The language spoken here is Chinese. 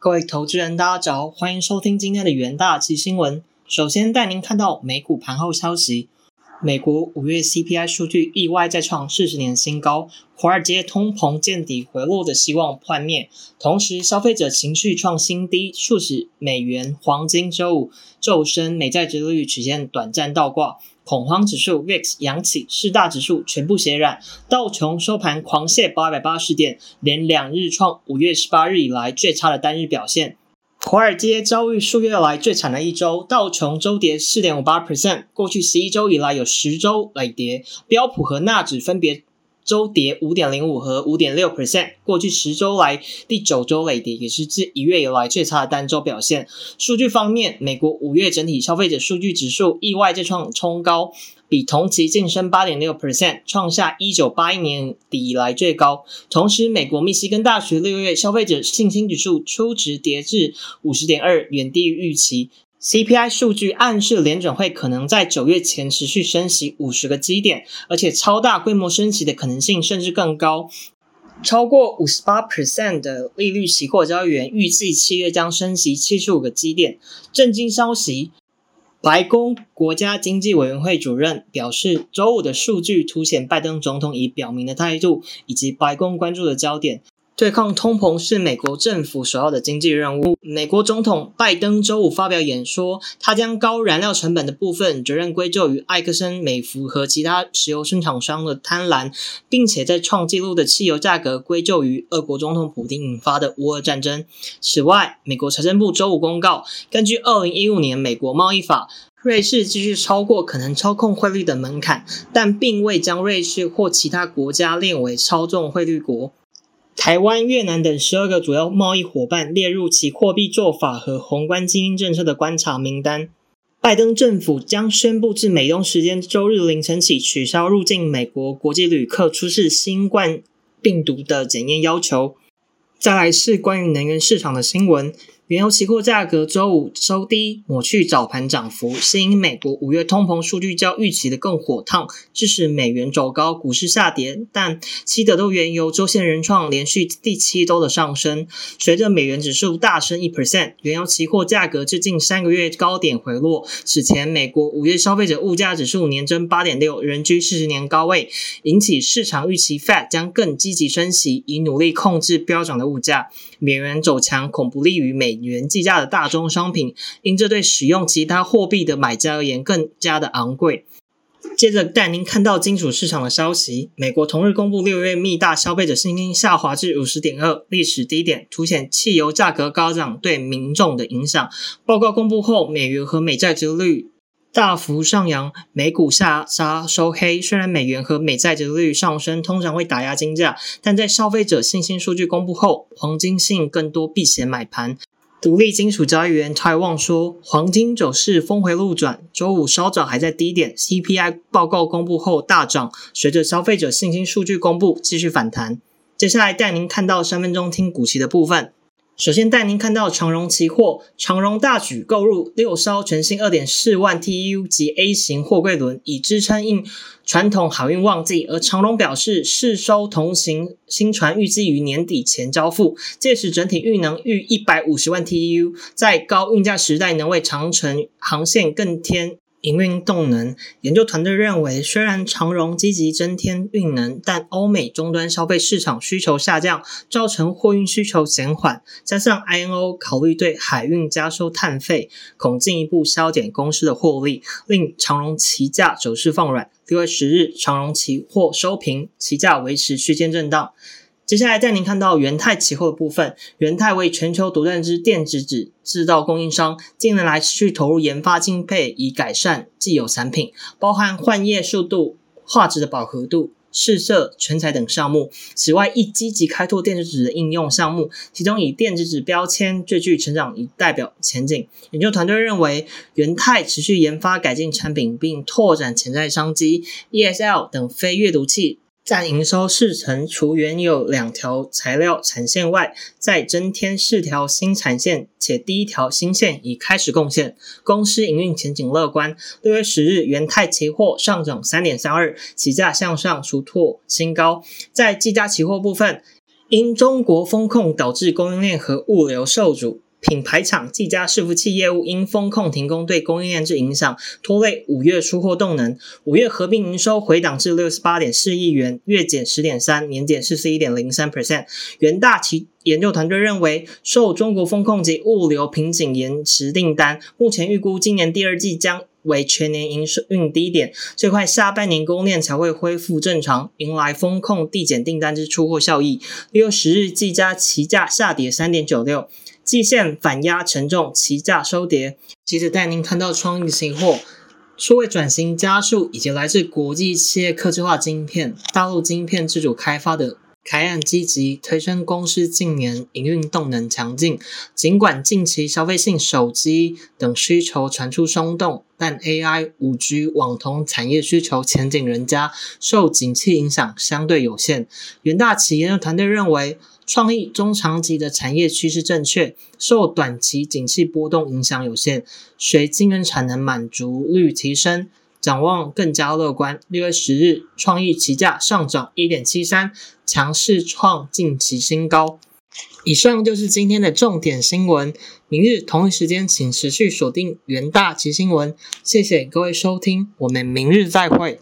各位投资人，大家早，欢迎收听今天的元大期新闻。首先带您看到美股盘后消息。美国五月 CPI 数据意外再创四十年新高，华尔街通膨见底回落的希望幻灭，同时消费者情绪创新低，促使美元、黄金周五骤升，美债殖利率曲线短暂倒挂，恐慌指数 VIX 扬起，四大指数全部血染，道琼收盘狂泻八百八十点，连两日创五月十八日以来最差的单日表现。华尔街遭遇数月来最惨的一周，道琼周跌四点五八 percent，过去十一周以来有十周累跌。标普和纳指分别周跌五点零五和五点六 percent，过去十周来第九周累跌，也是自一月以来最差的单周表现。数据方面，美国五月整体消费者数据指数意外再创冲高。比同期晋升八点六 percent，创下一九八一年底以来最高。同时，美国密西根大学六月消费者信心指数初值跌至五十点二，远低于预期。CPI 数据暗示联准会可能在九月前持续升息五十个基点，而且超大规模升息的可能性甚至更高。超过五十八 percent 的利率期货交易员预计七月将升息七十五个基点。震惊消息！白宫国家经济委员会主任表示，周五的数据凸显拜登总统已表明的态度，以及白宫关注的焦点。对抗通膨是美国政府首要的经济任务。美国总统拜登周五发表演说，他将高燃料成本的部分责任归咎于埃克森美孚和其他石油生产商的贪婪，并且在创纪录的汽油价格归咎于俄国总统普京引发的乌俄战争。此外，美国财政部周五公告，根据二零一五年美国贸易法，瑞士继续超过可能操控汇率的门槛，但并未将瑞士或其他国家列为操纵汇率国。台湾、越南等十二个主要贸易伙伴列入其货币做法和宏观经营政策的观察名单。拜登政府将宣布自美东时间周日凌晨起取消入境美国国际旅客出示新冠病毒的检验要求。再来是关于能源市场的新闻。原油期货价格周五收低，抹去早盘涨幅，是因美国五月通膨数据较预期的更火烫，致使美元走高，股市下跌。但西德州原油周线仍创连续第七周的上升，随着美元指数大升一 percent，原油期货价格至近三个月高点回落。此前，美国五月消费者物价指数年增八点六，仍居四十年高位，引起市场预期 Fed 将更积极升息，以努力控制飙涨的物价。美元走强恐不利于美。元计价的大宗商品，因这对使用其他货币的买家而言更加的昂贵。接着带您看到金属市场的消息：美国同日公布六月密大消费者信心下滑至五十点二，历史低点，凸显汽油价格高涨对民众的影响。报告公布后，美元和美债值率。大幅上扬，美股下杀收黑。虽然美元和美债值率上升通常会打压金价，但在消费者信心数据公布后，黄金吸引更多避险买盘。独立金属交易员 Taiwan 说，黄金走势峰回路转，周五稍早还在低点。CPI 报告公布后大涨，随着消费者信心数据公布，继续反弹。接下来带您看到三分钟听股期的部分。首先带您看到长荣期货，长荣大举购入六艘全新二点四万 TEU 及 A 型货柜轮，以支撑应传统海运旺季。而长荣表示，四艘同型新船预计于年底前交付，届时整体运能逾一百五十万 TEU，在高运价时代能为长城航线更添。营运动能研究团队认为，虽然长荣积极增添运能，但欧美终端消费市场需求下降，造成货运需求减缓。加上 INO 考虑对海运加收碳费，恐进一步削减公司的获利，令长荣期价走势放软。六月十日，长荣期货收平，期价维持区间震荡。接下来带您看到元泰期货部分。元泰为全球独占之电子纸制造供应商，近年来持续投入研发精配，以改善既有产品，包含换页速度、画质的饱和度、试色、全彩等项目。此外，亦积极开拓电子纸的应用项目，其中以电子纸标签最具成长以代表前景。研究团队认为，元泰持续研发改进产品，并拓展潜在商机，ESL 等非阅读器。占营收四成，除原有两条材料产线外，再增添四条新产线，且第一条新线已开始贡献，公司营运前景乐观。六月十日，元泰期货上涨三点三二，起价向上，出拓新高。在计价期货部分。因中国风控导致供应链和物流受阻。品牌厂技嘉伺服器业务因风控停工对供应链之影响，拖累五月出货动能。五月合并营收回档至六十八点四亿元，月减十点三，年减四十一点零三 percent。元大其研究团队认为，受中国风控及物流瓶颈延迟订单，目前预估今年第二季将为全年营收运低点，最快下半年供应链才会恢复正常，迎来风控递减订单之出货效益。六月十日，技嘉期价下跌三点九六。季线反压沉重，期价收跌。接着带您看到创意新货，数位转型加速，以及来自国际企业客制化晶片、大陆晶片自主开发的开案积极，推升公司近年营运动能强劲。尽管近期消费性手机等需求传出松动，但 AI、五 G、网通产业需求前景人佳，受景气影响相对有限。元大企业的团队认为。创意中长期的产业趋势正确，受短期景气波动影响有限。随晶圆产能满足率提升，展望更加乐观。六月十日，创意期价上涨一点七三，强势创近期新高。以上就是今天的重点新闻。明日同一时间，请持续锁定元大奇新闻。谢谢各位收听，我们明日再会。